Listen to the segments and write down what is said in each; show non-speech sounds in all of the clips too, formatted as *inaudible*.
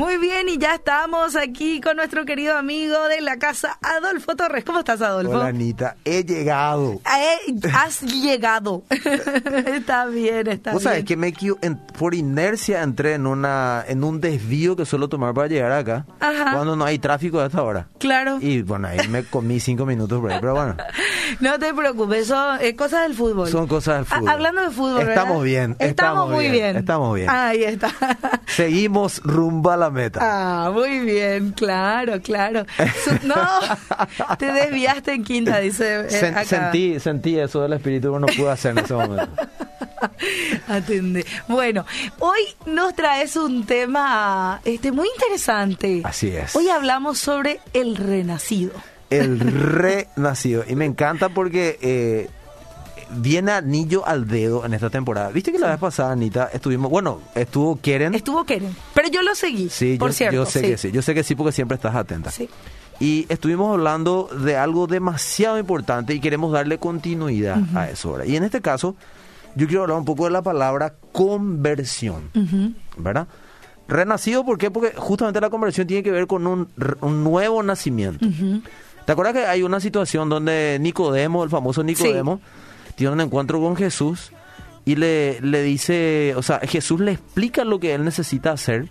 Muy bien, y ya estamos aquí con nuestro querido amigo de la casa, Adolfo Torres. ¿Cómo estás, Adolfo? Hola, Anita. He llegado. Eh, has llegado. *laughs* está bien, está ¿Vos bien. sabés que me en- por inercia entré en una en un desvío que suelo tomar para llegar acá Ajá. cuando no hay tráfico a esta hora. Claro. Y bueno, ahí me comí cinco minutos por ahí, pero bueno, *laughs* No te preocupes, son eh, cosas del fútbol. son cosas del Ah, fútbol. hablando de fútbol, ¿verdad? Estamos bien, Estamos, muy bien. Estamos bien. Ahí está. Seguimos rumbo a la meta. Ah, muy bien, claro, claro. No, te desviaste en quinta, dice eh, Sen- acá. sentí, sentí eso del espíritu no pude hacer en ese momento. *laughs* Atende. Bueno, hoy nos traes un tema este muy interesante. Así es. Hoy hablamos sobre el renacido. El *laughs* renacido. Y me encanta porque eh, viene anillo al dedo en esta temporada. Viste que la vez pasada, Anita, estuvimos, bueno, estuvo Keren. Estuvo Keren, pero yo lo seguí, Sí, por yo, cierto. yo sé que sí, yo sé que sí porque siempre estás atenta. Sí. Y estuvimos hablando de algo demasiado importante y queremos darle continuidad a eso ahora. Y en este caso, yo quiero hablar un poco de la palabra conversión. ¿verdad? Renacido, ¿por qué? Porque justamente la conversión tiene que ver con un, nuevo nacimiento. ¿Te acuerdas que hay una situación donde Nicodemo, el famoso Nicodemo, tiene un encuentro con Jesús y le, le dice, o sea, Jesús le explica lo que él necesita hacer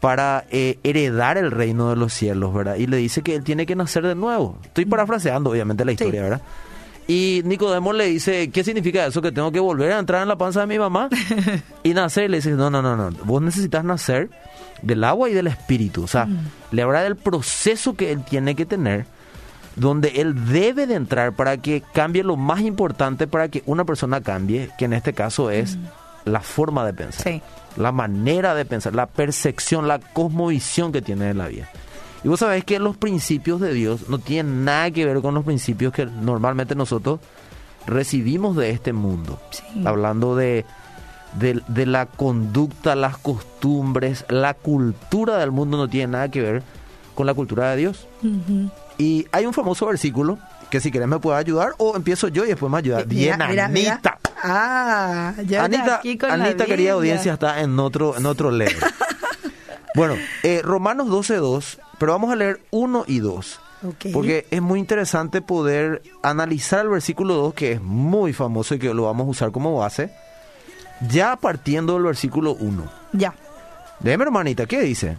para eh, heredar el reino de los cielos, ¿verdad? Y le dice que él tiene que nacer de nuevo. Estoy parafraseando, obviamente, la historia, Sí. ¿verdad? Y Nicodemo le dice, ¿qué significa eso? ¿Que tengo que volver a entrar en la panza de mi mamá? *laughs* y nacer, le dice, no, no, no, no, vos necesitas nacer del agua y del espíritu. O sea, le habla del proceso que él tiene que tener, donde él debe de entrar para que cambie lo más importante para que una persona cambie, que en este caso es la forma de pensar Sí. la manera de pensar, la percepción, la cosmovisión que tiene de la vida. Y vos sabés que los principios de Dios no tienen nada que ver con los principios que normalmente nosotros recibimos de este mundo. Sí. Hablando de, de, de la conducta, las costumbres, la cultura del mundo no tiene nada que ver con la cultura de Dios. Y hay un famoso versículo que si querés me puede ayudar o empiezo yo y después me ayuda. Bien, Mira, mira, mira. Anita. Ah, ya Anita, aquí con la Anita querida audiencia, está en otro, en otro level. *laughs* bueno, eh, Romanos 12.2, pero vamos a leer 1 y 2. Ok. Porque es muy interesante poder analizar el versículo 2, que es muy famoso y que lo vamos a usar como base, ya partiendo del versículo 1. Ya. Deme, hermanita, ¿qué dice?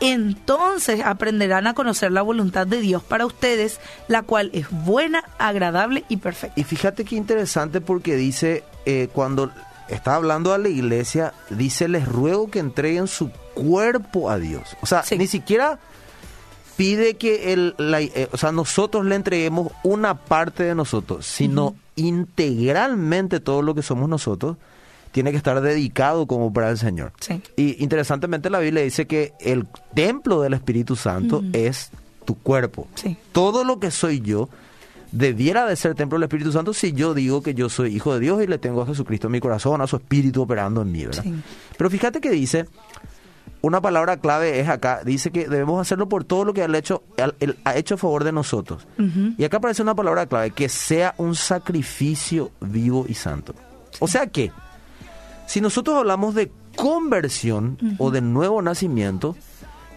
Entonces aprenderán a conocer la voluntad de Dios para ustedes, la cual es buena, agradable y perfecta. Y fíjate qué interesante porque dice, eh, cuando está hablando a la iglesia, dice, les ruego que entreguen su cuerpo a Dios. O sea, Sí. ni siquiera pide que el, la- eh, o sea, nosotros le entreguemos una parte de nosotros, sino integralmente todo lo que somos nosotros tiene que estar dedicado como para el Señor. Sí. Y interesantemente la Biblia dice que el templo del Espíritu Santo es tu cuerpo. Sí. Todo lo que soy yo debiera de ser templo del Espíritu Santo si yo digo que yo soy hijo de Dios y le tengo a Jesucristo en mi corazón, a su Espíritu operando en mí, ¿verdad? Sí. Pero fíjate que dice, una palabra clave es acá, dice que debemos hacerlo por todo lo que él ha hecho, él- ha hecho a favor de nosotros. Y acá aparece una palabra clave, que sea un sacrificio vivo y santo. O sea que, si nosotros hablamos de conversión o de nuevo nacimiento,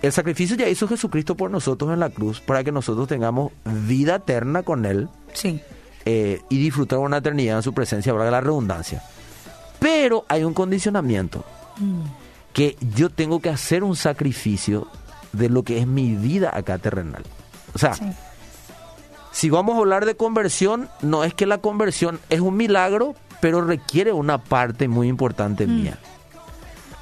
el sacrificio ya hizo Jesucristo por nosotros en la cruz para que nosotros tengamos vida eterna con Él Sí. eh, y disfrutar una eternidad en su presencia, valga la redundancia. Pero hay un condicionamiento, que yo tengo que hacer un sacrificio de lo que es mi vida acá terrenal. O sea, Sí. si vamos a hablar de conversión, no es que la conversión es un milagro, pero requiere una parte muy importante mía.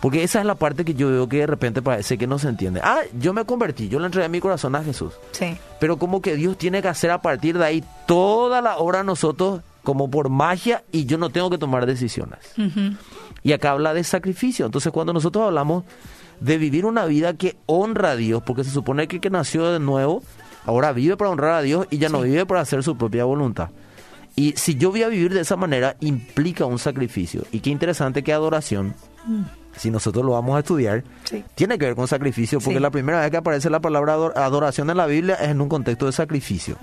Porque esa es la parte que yo veo que de repente parece que no se entiende. Ah, yo me convertí, yo le entregué mi corazón a Jesús. Sí. Pero como que Dios tiene que hacer a partir de ahí toda la obra a nosotros como por magia y yo no tengo que tomar decisiones. Y acá habla de sacrificio. Entonces cuando nosotros hablamos de vivir una vida que honra a Dios, porque se supone que el que nació de nuevo ahora vive para honrar a Dios y ya no vive para hacer su propia voluntad. Y si yo voy a vivir de esa manera, implica un sacrificio. Y qué interesante que adoración, Mm. si nosotros lo vamos a estudiar, Sí. tiene que ver con sacrificio, porque Sí. la primera vez que aparece la palabra ador- adoración en la Biblia es en un contexto de sacrificio.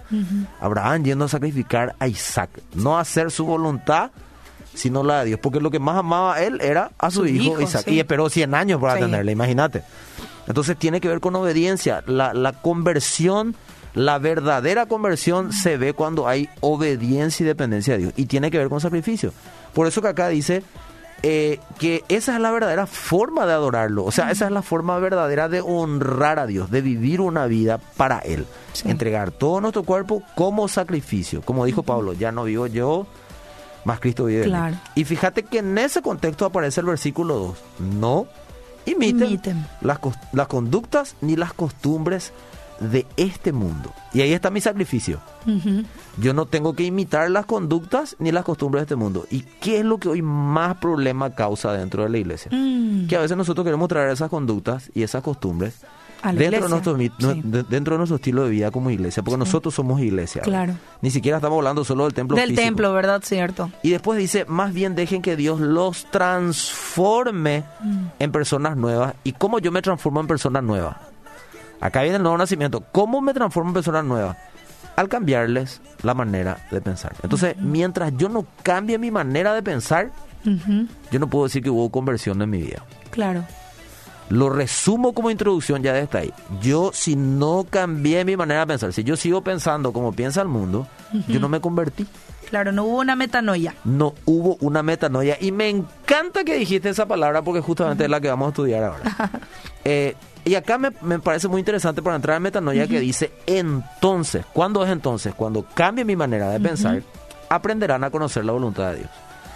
Abraham yendo a sacrificar a Isaac, no a hacer su voluntad, sino la de Dios, porque lo que más amaba él era a su, Su hijo, hijo, Isaac, sí. y esperó 100 años para tenerle, imagínate. Entonces tiene que ver con obediencia, la, la conversión, la verdadera conversión se ve cuando hay obediencia y dependencia de Dios, y tiene que ver con sacrificio. Por eso que acá dice eh, que esa es la verdadera forma de adorarlo. O sea, esa es la forma verdadera de honrar a Dios, de vivir una vida para Él. Sí. Entregar todo nuestro cuerpo como sacrificio. Como dijo Pablo, ya no vivo yo, más Cristo vive en mí. Claro. Y fíjate que en ese contexto aparece el versículo 2. No imiten, Imiten. Las, cos- las conductas ni las costumbres de este mundo. Y ahí está mi sacrificio. Yo no tengo que imitar las conductas ni las costumbres de este mundo. ¿Y qué es lo que hoy más problema causa dentro de la iglesia? Mm. Que a veces nosotros queremos traer esas conductas y esas costumbres dentro de, nuestro, mi- no- sí. de- dentro de nuestro estilo de vida como iglesia, porque nosotros somos iglesia. Claro. Ni siquiera estamos hablando solo del templo Del físico. templo, ¿verdad? Cierto. Y después dice, más bien dejen que Dios los transforme Mm. en personas nuevas. ¿Y cómo yo me transformo en persona nueva? Acá viene el nuevo nacimiento. ¿Cómo me transformo en persona nueva? Al cambiarles la manera de pensar. Entonces, mientras yo no cambie mi manera de pensar, yo no puedo decir que hubo conversión en mi vida. Claro. Lo resumo como introducción ya de esta ahí. Yo, si no cambié mi manera de pensar, si yo sigo pensando como piensa el mundo, yo no me convertí. Claro, no hubo una metanoia. no hubo una metanoia. Y me encanta que dijiste esa palabra porque justamente es la que vamos a estudiar ahora. Eh, *laughs* y acá me, me parece muy interesante para entrar en metanoia que dice entonces. ¿Cuándo es entonces? Cuando cambie mi manera de pensar, aprenderán a conocer la voluntad de Dios.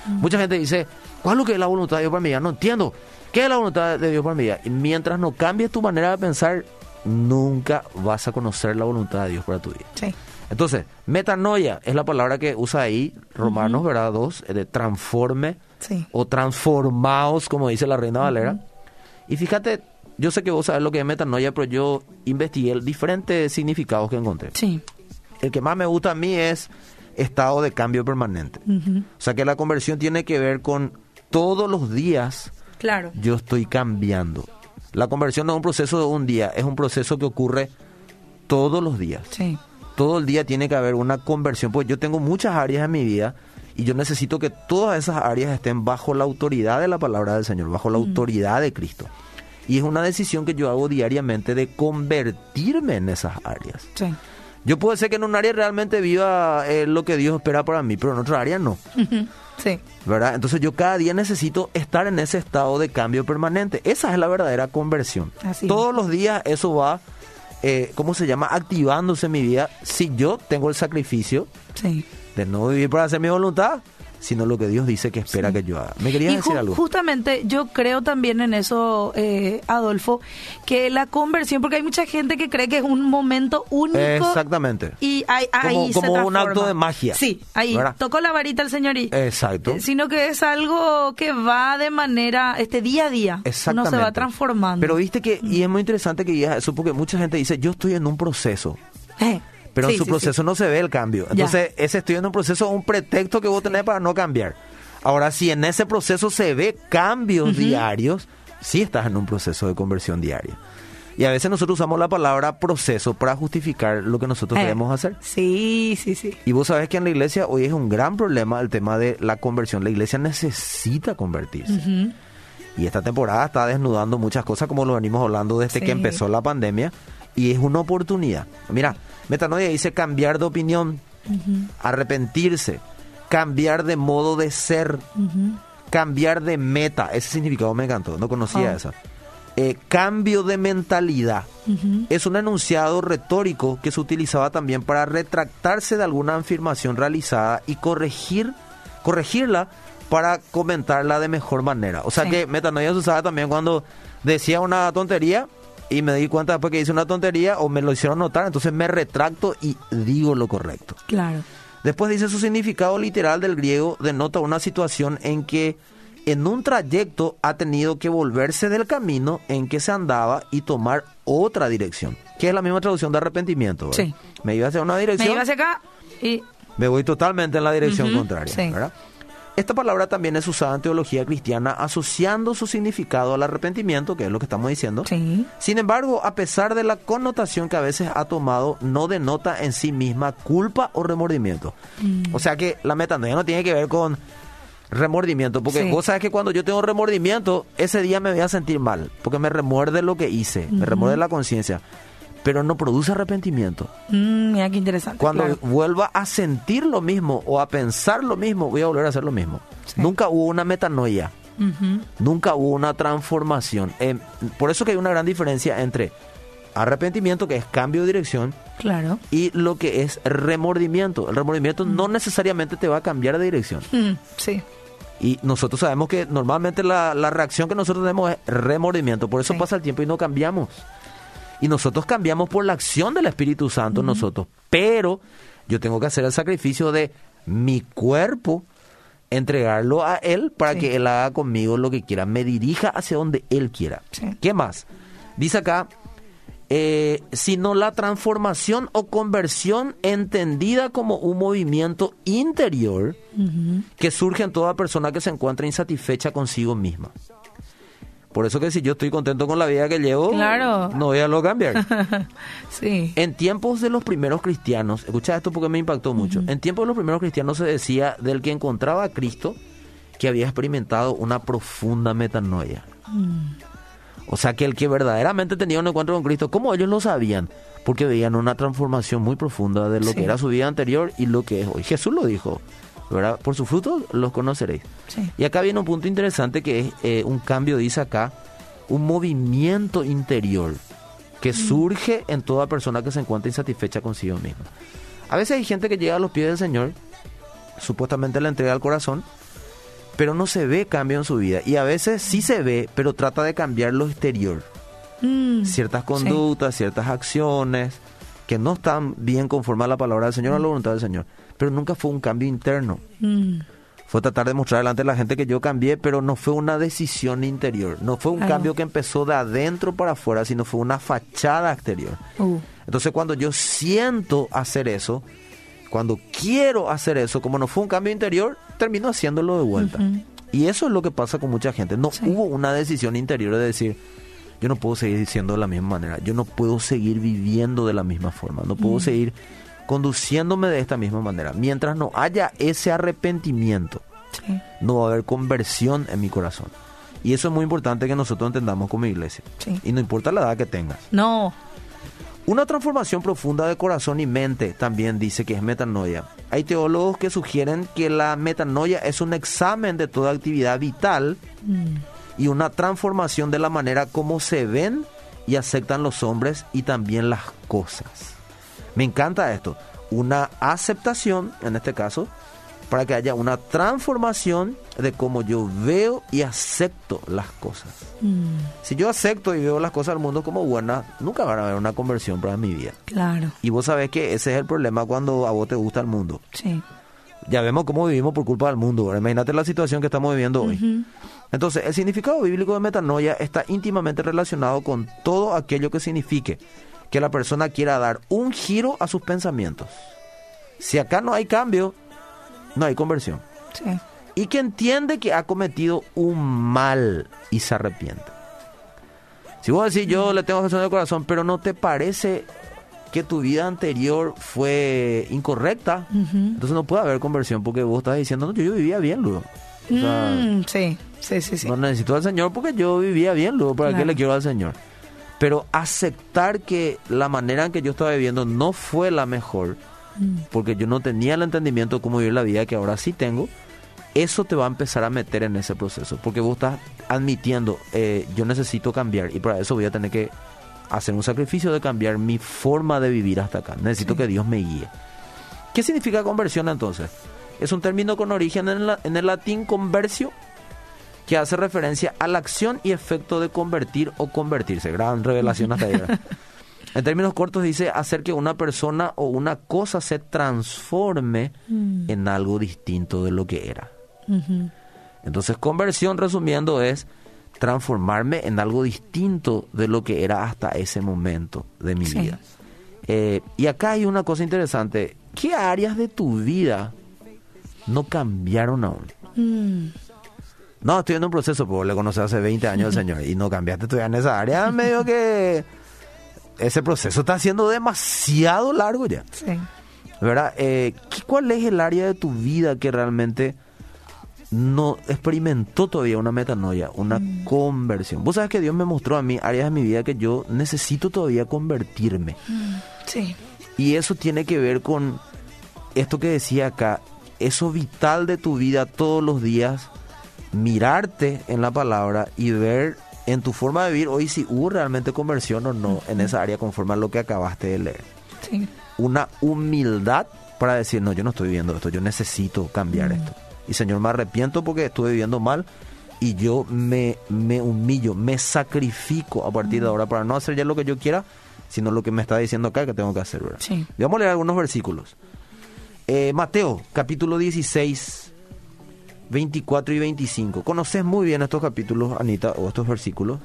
Mucha gente dice, ¿cuál es lo que es la voluntad de Dios para mi vida? No entiendo. ¿Qué es la voluntad de Dios para mi vida? Y mientras no cambies tu manera de pensar, nunca vas a conocer la voluntad de Dios para tu vida. Sí. Entonces, metanoia es la palabra que usa ahí, Romanos, ¿verdad? Dos, eh, de transforme Sí. o transformaos, como dice la Reina Valera. Y fíjate, yo sé que vos sabés lo que es metanoia, pero yo investigué diferentes significados que encontré. Sí. El que más me gusta a mí es estado de cambio permanente. O sea que la conversión tiene que ver con todos los días Claro. yo estoy cambiando. La conversión no es un proceso de un día, es un proceso que ocurre todos los días Sí. todo el día tiene que haber una conversión, porque yo tengo muchas áreas en mi vida y yo necesito que todas esas áreas estén bajo la autoridad de la palabra del Señor, bajo la autoridad de Cristo. Y es una decisión que yo hago diariamente de convertirme en esas áreas. Sí. Yo puedo ser que en un área realmente viva eh, lo que Dios espera para mí, pero en otra área no. Sí. ¿verdad? Entonces yo cada día necesito estar en ese estado de cambio permanente. Esa es la verdadera conversión. Así es. Todos los días eso va, eh, ¿cómo se llama? Activándose en mi vida si yo tengo el sacrificio Sí. de no vivir para hacer mi voluntad, sino lo que Dios dice que espera que yo haga. ¿Me querías Y decir algo? justamente yo creo también en eso, eh, Adolfo, que la conversión, porque hay mucha gente que cree que es un momento único. Exactamente. Y ahí, ahí Como- se como un acto de magia, Sí, ahí ¿verdad? tocó la varita el señor y Exacto. eh, sino que es algo que va de manera este día a día. Exactamente. Uno se va transformando. Pero viste que, y es muy interesante que digas eso, porque mucha gente dice, yo estoy en un proceso. Eh, Pero sí, en su sí, proceso no se ve el cambio. Ya. Entonces, ese estoy en un proceso es un pretexto que vos tenés para no cambiar. Ahora, si en ese proceso se ve cambios diarios, sí estás en un proceso de conversión diaria. Y a veces nosotros usamos la palabra proceso para justificar lo que nosotros Eh, queremos hacer. Sí, sí, sí. Y vos sabés que en la iglesia hoy es un gran problema el tema de la conversión. La iglesia necesita convertirse. Y esta temporada está desnudando muchas cosas como lo venimos hablando desde Sí. que empezó la pandemia. Y es una oportunidad. Mira, Metanoia dice cambiar de opinión, arrepentirse, cambiar de modo de ser, cambiar de meta. Ese significado me encantó, no conocía Oh. esa. Eh, cambio de mentalidad. Es un enunciado retórico que se utilizaba también para retractarse de alguna afirmación realizada y corregir, corregirla para comentarla de mejor manera. O sea Sí. que metanoia se usaba también cuando decía una tontería y me di cuenta después que hice una tontería o me lo hicieron notar, entonces me retracto y digo lo correcto. Claro. Después dice su significado literal del griego denota una situación en que en un trayecto ha tenido que volverse del camino en que se andaba y tomar otra dirección, que es la misma traducción de arrepentimiento. ¿verdad? Sí. Me iba hacia una dirección, Me iba hacia acá y... me voy totalmente en la dirección contraria. sí. ¿verdad? Esta palabra también es usada en teología cristiana asociando su significado al arrepentimiento, que es lo que estamos diciendo. Sí. Sin embargo, a pesar de la connotación que a veces ha tomado, no denota en sí misma culpa o remordimiento. Mm. O sea que la metanoia no tiene que ver con remordimiento, porque Sí. vos sabes que cuando yo tengo remordimiento, ese día me voy a sentir mal, porque me remuerde lo que hice, me remuerde la conciencia, pero no produce arrepentimiento. Mm, mira qué interesante. Cuando claro. vuelva a sentir lo mismo o a pensar lo mismo, voy a volver a hacer lo mismo. Sí. Nunca hubo una metanoia. Nunca hubo una transformación. Eh, por eso que hay una gran diferencia entre arrepentimiento, que es cambio de dirección, Claro. y lo que es remordimiento. El remordimiento no necesariamente te va a cambiar de dirección. Mm, sí. Y nosotros sabemos que normalmente la, la reacción que nosotros tenemos es remordimiento. Por eso Sí. pasa el tiempo y no cambiamos. Y nosotros cambiamos por la acción del Espíritu Santo en nosotros. Pero yo tengo que hacer el sacrificio de mi cuerpo, entregarlo a Él para Sí. que Él haga conmigo lo que quiera, me dirija hacia donde Él quiera. Sí. ¿Qué más? Dice acá, eh, sino la transformación o conversión entendida como un movimiento interior que surge en toda persona que se encuentra insatisfecha consigo misma. Por eso que si yo estoy contento con la vida que llevo, Claro. no voy a lo cambiar. *laughs* sí. En tiempos de los primeros cristianos, escucha esto porque me impactó mucho. En tiempos de los primeros cristianos se decía del que encontraba a Cristo que había experimentado una profunda metanoia. O sea que el que verdaderamente tenía un encuentro con Cristo, como ellos lo sabían, porque veían una transformación muy profunda de lo Sí. que era su vida anterior y lo que es hoy. Jesús lo dijo, ¿verdad? Por sus frutos los conoceréis. Sí. Y acá viene un punto interesante que es eh, un cambio, dice acá, un movimiento interior que surge en toda persona que se encuentra insatisfecha consigo misma. A veces hay gente que llega a los pies del Señor, supuestamente le entrega el corazón, pero no se ve cambio en su vida. Y a veces sí se ve, pero trata de cambiar lo exterior. Mm, Ciertas sí. conductas, ciertas acciones que no están bien conforme a la palabra del Señor, a la voluntad del Señor. Pero nunca fue un cambio interno Mm, fue tratar de mostrar delante de la gente que yo cambié, pero no fue una decisión interior, no fue un cambio que empezó de adentro para afuera, sino fue una fachada exterior. uh, Entonces cuando yo siento hacer eso, cuando quiero hacer eso, como no fue un cambio interior, termino haciéndolo de vuelta. Y eso es lo que pasa con mucha gente. No Sí. hubo una decisión interior de decir, yo no puedo seguir diciendo de la misma manera, yo no puedo seguir viviendo de la misma forma, no puedo seguir conduciéndome de esta misma manera. Mientras no haya ese arrepentimiento, sí. no va a haber conversión en mi corazón. Y eso es muy importante que nosotros entendamos como iglesia. Sí. Y no importa la edad que tengas. No. Una transformación profunda de corazón y mente también dice que es metanoia. Hay teólogos que sugieren que la metanoia es un examen de toda actividad vital Mm, y una transformación de la manera como se ven y aceptan los hombres y también las cosas. Me encanta esto. Una aceptación, en este caso, para que haya una transformación de cómo yo veo y acepto las cosas. mm, Si yo acepto y veo las cosas del mundo como buenas, nunca van a haber una conversión para mi vida. claro. Y vos sabés que ese es el problema cuando a vos te gusta el mundo. Sí. Ya vemos cómo vivimos por culpa del mundo. ¿verdad? Imagínate la situación que estamos viviendo hoy. Entonces, el significado bíblico de metanoia está íntimamente relacionado con todo aquello que signifique que la persona quiera dar un giro a sus pensamientos. Si acá no hay cambio, no hay conversión. Sí. Y que entiende que ha cometido un mal y se arrepiente. Si vos decís, yo le tengo Jesús en el corazón, pero no te parece que tu vida anterior fue incorrecta, entonces no puede haber conversión porque vos estás diciendo, no, yo, yo vivía bien luego. O sea, Mm, sí, sí, sí, sí. no necesito al Señor porque yo vivía bien, luego para qué Claro. le quiero al Señor. Pero aceptar que la manera en que yo estaba viviendo no fue la mejor, Mm, porque yo no tenía el entendimiento de cómo vivir la vida que ahora sí tengo, eso te va a empezar a meter en ese proceso, porque vos estás admitiendo, eh, yo necesito cambiar y para eso voy a tener que hacer un sacrificio de cambiar mi forma de vivir hasta acá. Necesito Sí. que Dios me guíe. ¿Qué significa conversión entonces? Es un término con origen en, la- en el latín conversio, que hace referencia a la acción y efecto de convertir o convertirse. Gran revelación hasta ahí. *laughs* En términos cortos dice hacer que una persona o una cosa se transforme Mm. en algo distinto de lo que era. Entonces, conversión, resumiendo, es transformarme en algo distinto de lo que era hasta ese momento de mi Sí. vida. Eh, y acá hay una cosa interesante. ¿Qué áreas de tu vida no cambiaron aún? Mm, No, estoy en un proceso, porque le conocí hace 20 años al *laughs* Señor y no cambiaste todavía en esa área. Medio que ese proceso está siendo demasiado largo ya. sí. ¿Verdad? Eh, ¿qué- ¿Cuál es el área de tu vida que realmente no experimentó todavía una metanoia, una conversión? Vos sabes que Dios me mostró a mí áreas de mi vida que yo necesito todavía convertirme. Sí. Y eso tiene que ver con esto que decía acá, eso vital de tu vida todos los días, mirarte en la palabra y ver en tu forma de vivir hoy si hubo realmente conversión o no en esa área conforme a lo que acabaste de leer. Sí. Una humildad para decir, no, yo no estoy viviendo esto, yo necesito cambiar esto. Y Señor, me arrepiento porque estuve viviendo mal y yo me, me humillo, me sacrifico a partir de ahora para no hacer ya lo que yo quiera, sino lo que me está diciendo acá que tengo que hacer. ¿verdad? Sí. Vamos a leer algunos versículos. Eh, Mateo, capítulo 16, 24 y 25. Conoces muy bien estos capítulos, Anita, o estos versículos.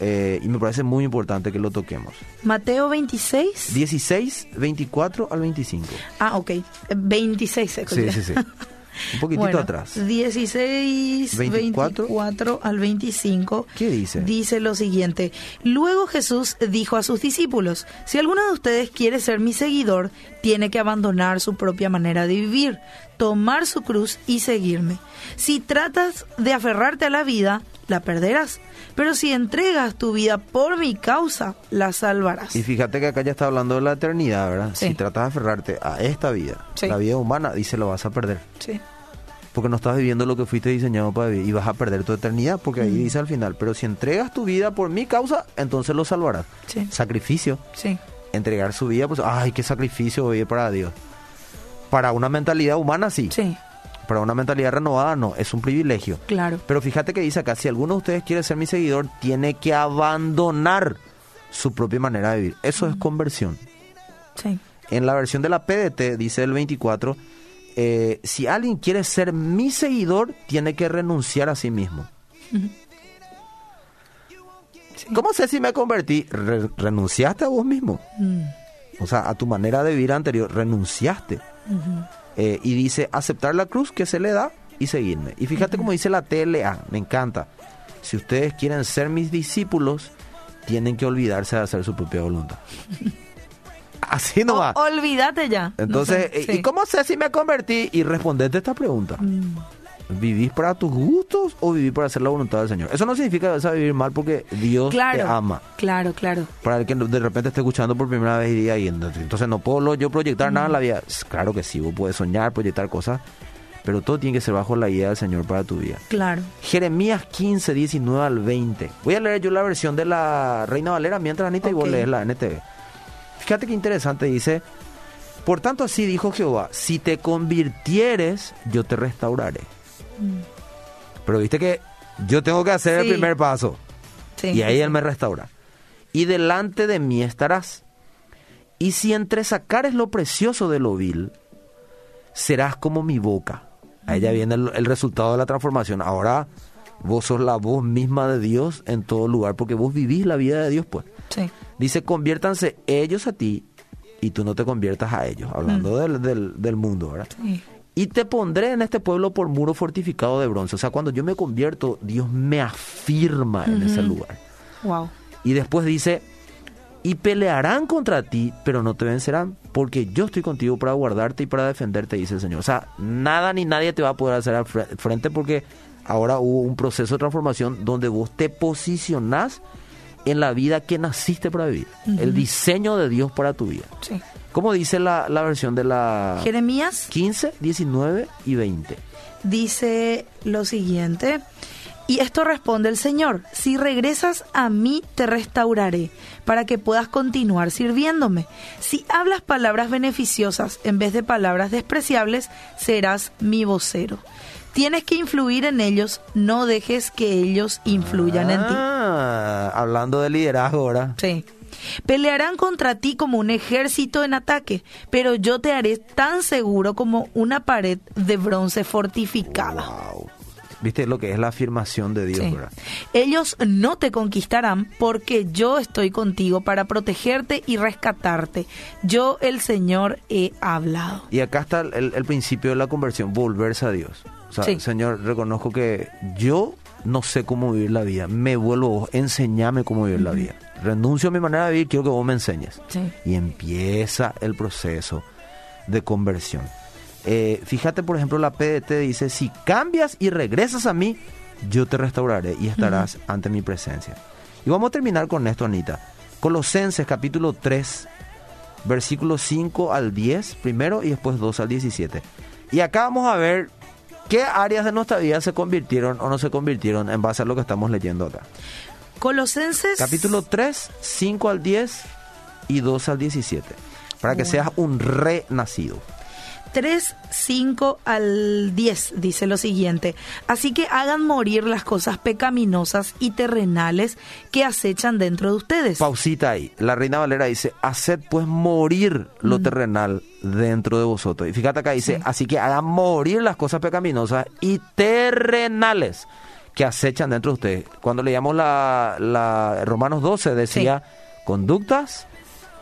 Eh, y me parece muy importante que lo toquemos. Mateo 26. 16, 24 al 25. Ah, ok. 26 Sí, sí, sí. *laughs* Un poquitito Bueno, atrás. 16, 24. 24. al 25. ¿Qué dice? Dice lo siguiente. Luego Jesús dijo a sus discípulos, si alguno de ustedes quiere ser mi seguidor, tiene que abandonar su propia manera de vivir, tomar su cruz y seguirme. Si tratas de aferrarte a la vida, la perderás. Pero si entregas tu vida por mi causa, la salvarás. Y fíjate que acá ya está hablando de la eternidad, ¿verdad? Sí. Si tratas de aferrarte a esta vida, Sí. la vida humana, dice lo vas a perder. Sí. Porque no estás viviendo lo que fuiste diseñado para vivir y vas a perder tu eternidad, porque ahí dice al final, pero si entregas tu vida por mi causa, entonces lo salvarás. Sí. Sacrificio, Sí. entregar su vida, pues, ay, qué sacrificio vivir para Dios. Para una mentalidad humana, sí. Sí. Para una mentalidad renovada, no. Es un privilegio. Claro. Pero fíjate que dice acá, si alguno de ustedes quiere ser mi seguidor, tiene que abandonar su propia manera de vivir. Eso es conversión. Sí. En la versión de la PDT, dice el 24, eh, si alguien quiere ser mi seguidor, tiene que renunciar a sí mismo. Sí. ¿Cómo sé si me convertí? Re- renunciaste a vos mismo. Mm. O sea, a tu manera de vivir anterior, renunciaste. Eh, y dice, aceptar la cruz que se le da y seguirme. Y fíjate cómo dice la TLA, me encanta. Si ustedes quieren ser mis discípulos, tienen que olvidarse de hacer su propia voluntad. *laughs* Así no va. O- olvídate ya. No Entonces, sé, sí. ¿y cómo sé si me convertí? Y respondete esta pregunta. Mm. ¿Vivís para tus gustos o vivís para hacer la voluntad del Señor? Eso no significa que vas a vivir mal porque Dios Claro. te ama. Claro, claro. Para el que de repente esté escuchando por primera vez y diga, "Y entonces no puedo yo proyectar nada en la vida. Claro que sí, vos puedes soñar, proyectar cosas, pero todo tiene que ser bajo la idea del Señor para tu vida. Claro. Jeremías 15, 19 al 20. Voy a leer yo la versión de la Reina Valera mientras Anita y vos lees la NTV. Fíjate qué interesante, dice, por tanto así dijo Jehová, si te convirtieres, yo te restauraré. Pero viste que yo tengo que hacer el primer paso. Sí. Y ahí Él me restaura. Y delante de mí estarás. Y si entresacares lo precioso de lo vil, serás como mi boca. Ahí ya viene el, el resultado de la transformación. Ahora vos sos la voz misma de Dios en todo lugar, porque vos vivís la vida de Dios, pues. Sí. Dice, conviértanse ellos a ti y tú no te conviertas a ellos, hablando del, del- del mundo, ¿verdad? Sí. Y te pondré en este pueblo por muro fortificado de bronce. O sea, cuando yo me convierto, Dios me afirma en ese lugar. Wow. Y después dice, y pelearán contra ti, pero no te vencerán, porque yo estoy contigo para guardarte y para defenderte, dice el Señor. O sea, nada ni nadie te va a poder hacer al frente porque ahora hubo un proceso de transformación donde vos te posicionás en la vida que naciste para vivir, el diseño de Dios para tu vida. Sí. ¿Cómo dice la, la versión de la Jeremías 15, 19 y 20? dice lo siguiente. Y esto responde el Señor, si regresas a mí te restauraré para que puedas continuar sirviéndome. Si hablas palabras beneficiosas en vez de palabras despreciables, serás mi vocero. Tienes que influir en ellos, no dejes que ellos influyan en ti. Ah, hablando de liderazgo ahora. Sí. Pelearán contra ti como un ejército en ataque, pero yo te haré tan seguro como una pared de bronce fortificada. Wow. viste lo que es la afirmación de Dios, Sí. ¿verdad? Ellos no te conquistarán porque yo estoy contigo para protegerte y rescatarte. Yo, el Señor, he hablado. Y acá está el, el principio de la conversión, volverse a Dios. O sea, Sí. Señor, reconozco que yo no sé cómo vivir la vida. Me vuelvo vos, enseñame cómo vivir la vida. Renuncio a mi manera de vivir, quiero que vos me enseñes. Sí. Y empieza el proceso de conversión. Eh, fíjate, por ejemplo, la PDT dice, si cambias y regresas a mí, yo te restauraré y estarás ante mi presencia. Y vamos a terminar con esto, Anita. Colosenses capítulo 3, versículos 5 al 10 primero y después 2 al 17. Y acá vamos a ver qué áreas de nuestra vida se convirtieron o no se convirtieron en base a lo que estamos leyendo acá. Colosenses. Capítulo 3, 5 al 10 y 2 al 17. Para que Bueno. seas un renacido. 3, 5 al 10 dice lo siguiente. Así que hagan morir las cosas pecaminosas y terrenales que acechan dentro de ustedes. Pausita ahí. La Reina Valera dice, haced pues morir lo Mm. terrenal dentro de vosotros. Y fíjate acá dice, Sí. así que hagan morir las cosas pecaminosas y terrenales que acechan dentro de ustedes. Cuando leíamos la, la Romanos 12 decía conductas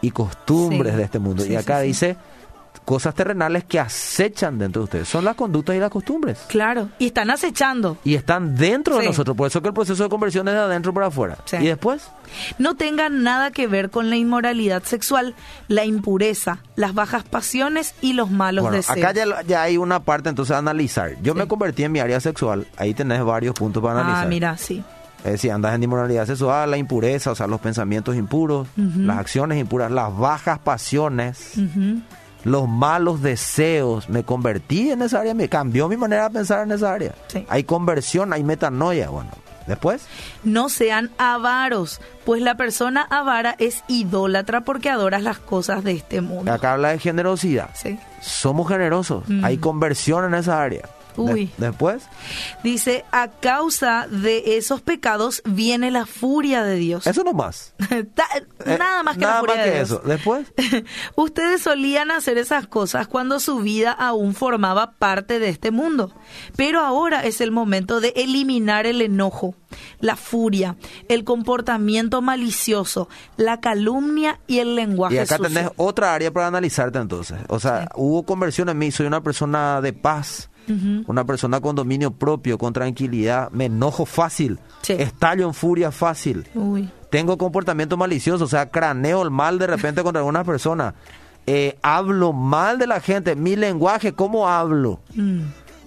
y costumbres Sí. de este mundo. Sí, y acá dice cosas terrenales que acechan dentro de ustedes. Son las conductas y las costumbres. Claro, y están acechando. Y están dentro de nosotros. Por eso que el proceso de conversión es de adentro para afuera. Sí. Y después, No tengan nada que ver con la inmoralidad sexual, la impureza, las bajas pasiones y los malos bueno, deseos. acá ya, ya hay una parte entonces a analizar. Yo Sí. me convertí en mi área sexual. Ahí tenés varios puntos para analizar. ah, mira, sí. Es decir, andas en inmoralidad sexual, la impureza, o sea, los pensamientos impuros, las acciones impuras, las bajas pasiones, Ujú. Los malos deseos. Me convertí en esa área, me cambió mi manera de pensar en esa área. Sí. Hay conversión, hay metanoia. Bueno, después, No sean avaros, pues la persona avara es idólatra porque adoras las cosas de este mundo. acá habla de generosidad. Sí. Somos generosos, Mm. hay conversión en esa área. De- Uy. después, Dice, a causa de esos pecados viene la furia de Dios. eso nomás. *laughs* Ta- Eh, nada más que nada la furia más de Dios. eso. Después, *laughs* Ustedes solían hacer esas cosas cuando su vida aún formaba parte de este mundo. Pero ahora es el momento de eliminar el enojo, la furia, el comportamiento malicioso, la calumnia y el lenguaje y acá sucio. tenés otra área para analizarte entonces. O sea, Sí. hubo conversión en mí, soy una persona de paz, Una persona con dominio propio, con tranquilidad, me enojo fácil, Sí. estallo en furia fácil, Uy. tengo comportamiento malicioso, o sea, craneo el mal de repente contra algunas personas, eh, hablo mal de la gente, mi lenguaje, ¿cómo hablo? Mm,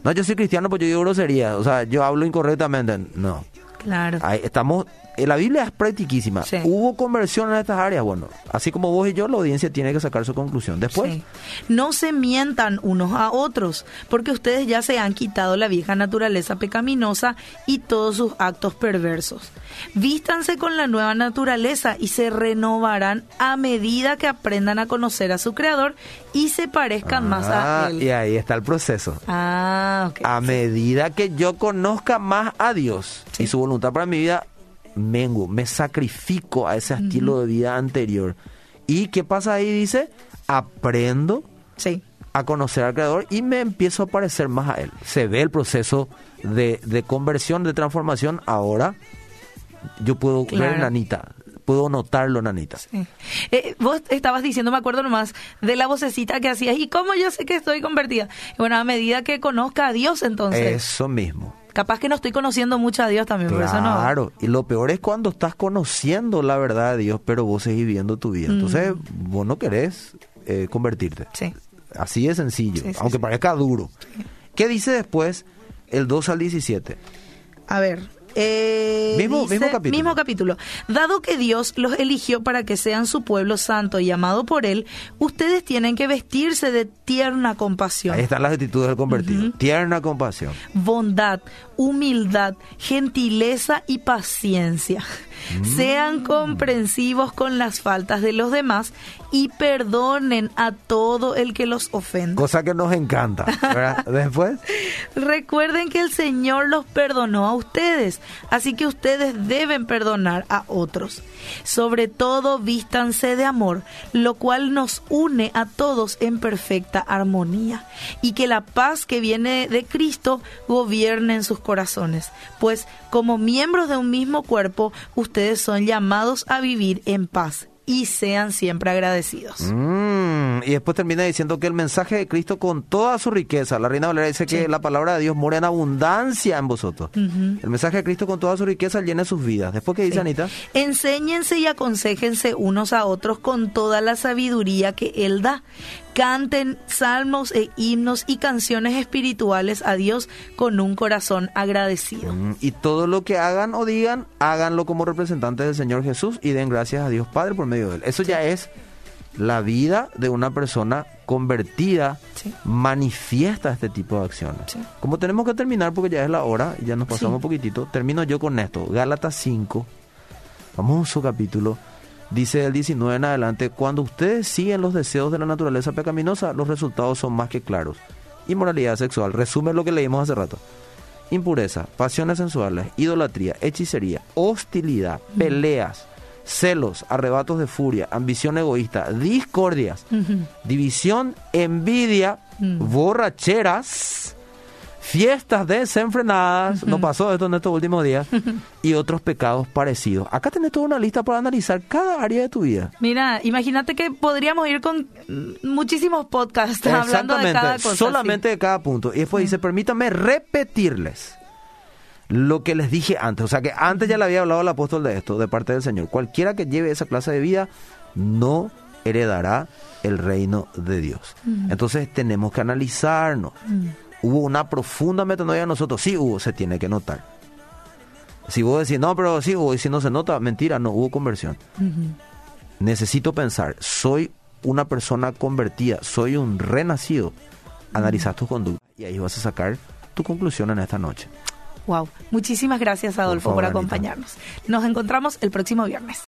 No, yo soy cristiano, pues yo digo grosería, o sea, yo hablo incorrectamente, no. claro. Ahí estamos, la Biblia es practiquísima. Sí. Hubo conversión en estas áreas, bueno, así como vos y yo, la audiencia tiene que sacar su conclusión. Después, Sí. No se mientan unos a otros, porque ustedes ya se han quitado la vieja naturaleza pecaminosa y todos sus actos perversos. Vístanse con la nueva naturaleza y se renovarán a medida que aprendan a conocer a su Creador y se parezcan más Ah, a Él. y ahí está el proceso. Ah, ok. A medida que yo conozca más a Dios Sí. y su voluntad para mi vida, mengo, me sacrifico a ese estilo de vida anterior. ¿Y qué pasa ahí? Dice, aprendo Sí. a conocer al Creador y me empiezo a parecer más a Él. Se ve el proceso de, de conversión, de transformación. Ahora yo puedo Claro. ver Nanita, puedo notarlo, Nanita. Sí. Eh, vos estabas diciendo, me acuerdo nomás, de la vocecita que hacías. ¿Y cómo yo sé que estoy convertida? Bueno, a medida que conozca a Dios, entonces. Eso mismo. Capaz que no estoy conociendo mucho a Dios también, por eso no. Claro, y lo peor es cuando estás conociendo la verdad de Dios, pero vos seguís viviendo tu vida. Entonces, vos no querés eh, convertirte. Sí. Así de sencillo, Sí, sí, aunque sí. parezca duro. ¿Qué dice después el 2 al 17? A ver. Eh, Mismo- dice- mismo capítulo. mismo capítulo. Dado que Dios los eligió para que sean su pueblo santo y amado por Él, ustedes tienen que vestirse de tierna compasión. Ahí están las actitudes del convertido. Tierna compasión. bondad, humildad, gentileza y paciencia. Sean comprensivos con las faltas de los demás y perdonen a todo el que los ofende. Cosa que nos encanta. ¿verdad? *laughs* Después, Recuerden que el Señor los perdonó a ustedes, así que ustedes deben perdonar a otros. Sobre todo, vístanse de amor, lo cual nos une a todos en perfecta armonía, y que la paz que viene de Cristo gobierne en sus corazones, pues como miembros de un mismo cuerpo, ustedes son llamados a vivir en paz y sean siempre agradecidos. Mm, y después termina diciendo que el mensaje de Cristo con toda su riqueza, la Reina Valera dice que la palabra de Dios mora en abundancia en vosotros. El mensaje de Cristo con toda su riqueza llena sus vidas. Después, ¿qué dice Sí. Anita? Enséñense y aconséjense unos a otros con toda la sabiduría que Él da. Canten salmos e himnos y canciones espirituales a Dios con un corazón agradecido. Mm, Y todo lo que hagan o digan, háganlo como representantes del Señor Jesús y den gracias a Dios Padre por medio de Él. Eso ya es la vida de una persona convertida, Sí. manifiesta este tipo de acciones. Sí. Como tenemos que terminar porque ya es la hora y ya nos pasamos un poquitito, termino yo con esto. Gálatas 5, famoso capítulo, dice el 19 en adelante, cuando ustedes siguen los deseos de la naturaleza pecaminosa, los resultados son más que claros. Inmoralidad sexual, resume lo que leímos hace rato. Impureza, pasiones sensuales, idolatría, hechicería, hostilidad, peleas, celos, arrebatos de furia, ambición egoísta, discordias, división, envidia, borracheras, fiestas desenfrenadas, no pasó esto en estos últimos días, y otros pecados parecidos. Acá tenés toda una lista para analizar cada área de tu vida. Mira, imagínate que podríamos ir con muchísimos podcasts *laughs* hablando de cada cosa. solamente de cada punto. Y después dice, permítame repetirles lo que les dije antes. O sea que antes ya le había hablado el apóstol de esto, de parte del Señor. Cualquiera que lleve esa clase de vida no heredará el reino de Dios. Entonces tenemos que analizarnos. Hubo una profunda metanoia en nosotros. Sí hubo, se tiene que notar. Si vos decís, no, pero sí hubo, y si no se nota, mentira, no hubo conversión. Necesito pensar, soy una persona convertida, soy un renacido. Analizar tus conductas y ahí vas a sacar tu conclusión en esta noche. Wow. Muchísimas gracias, Adolfo, Por favor, acompañarnos. Nos encontramos el próximo viernes.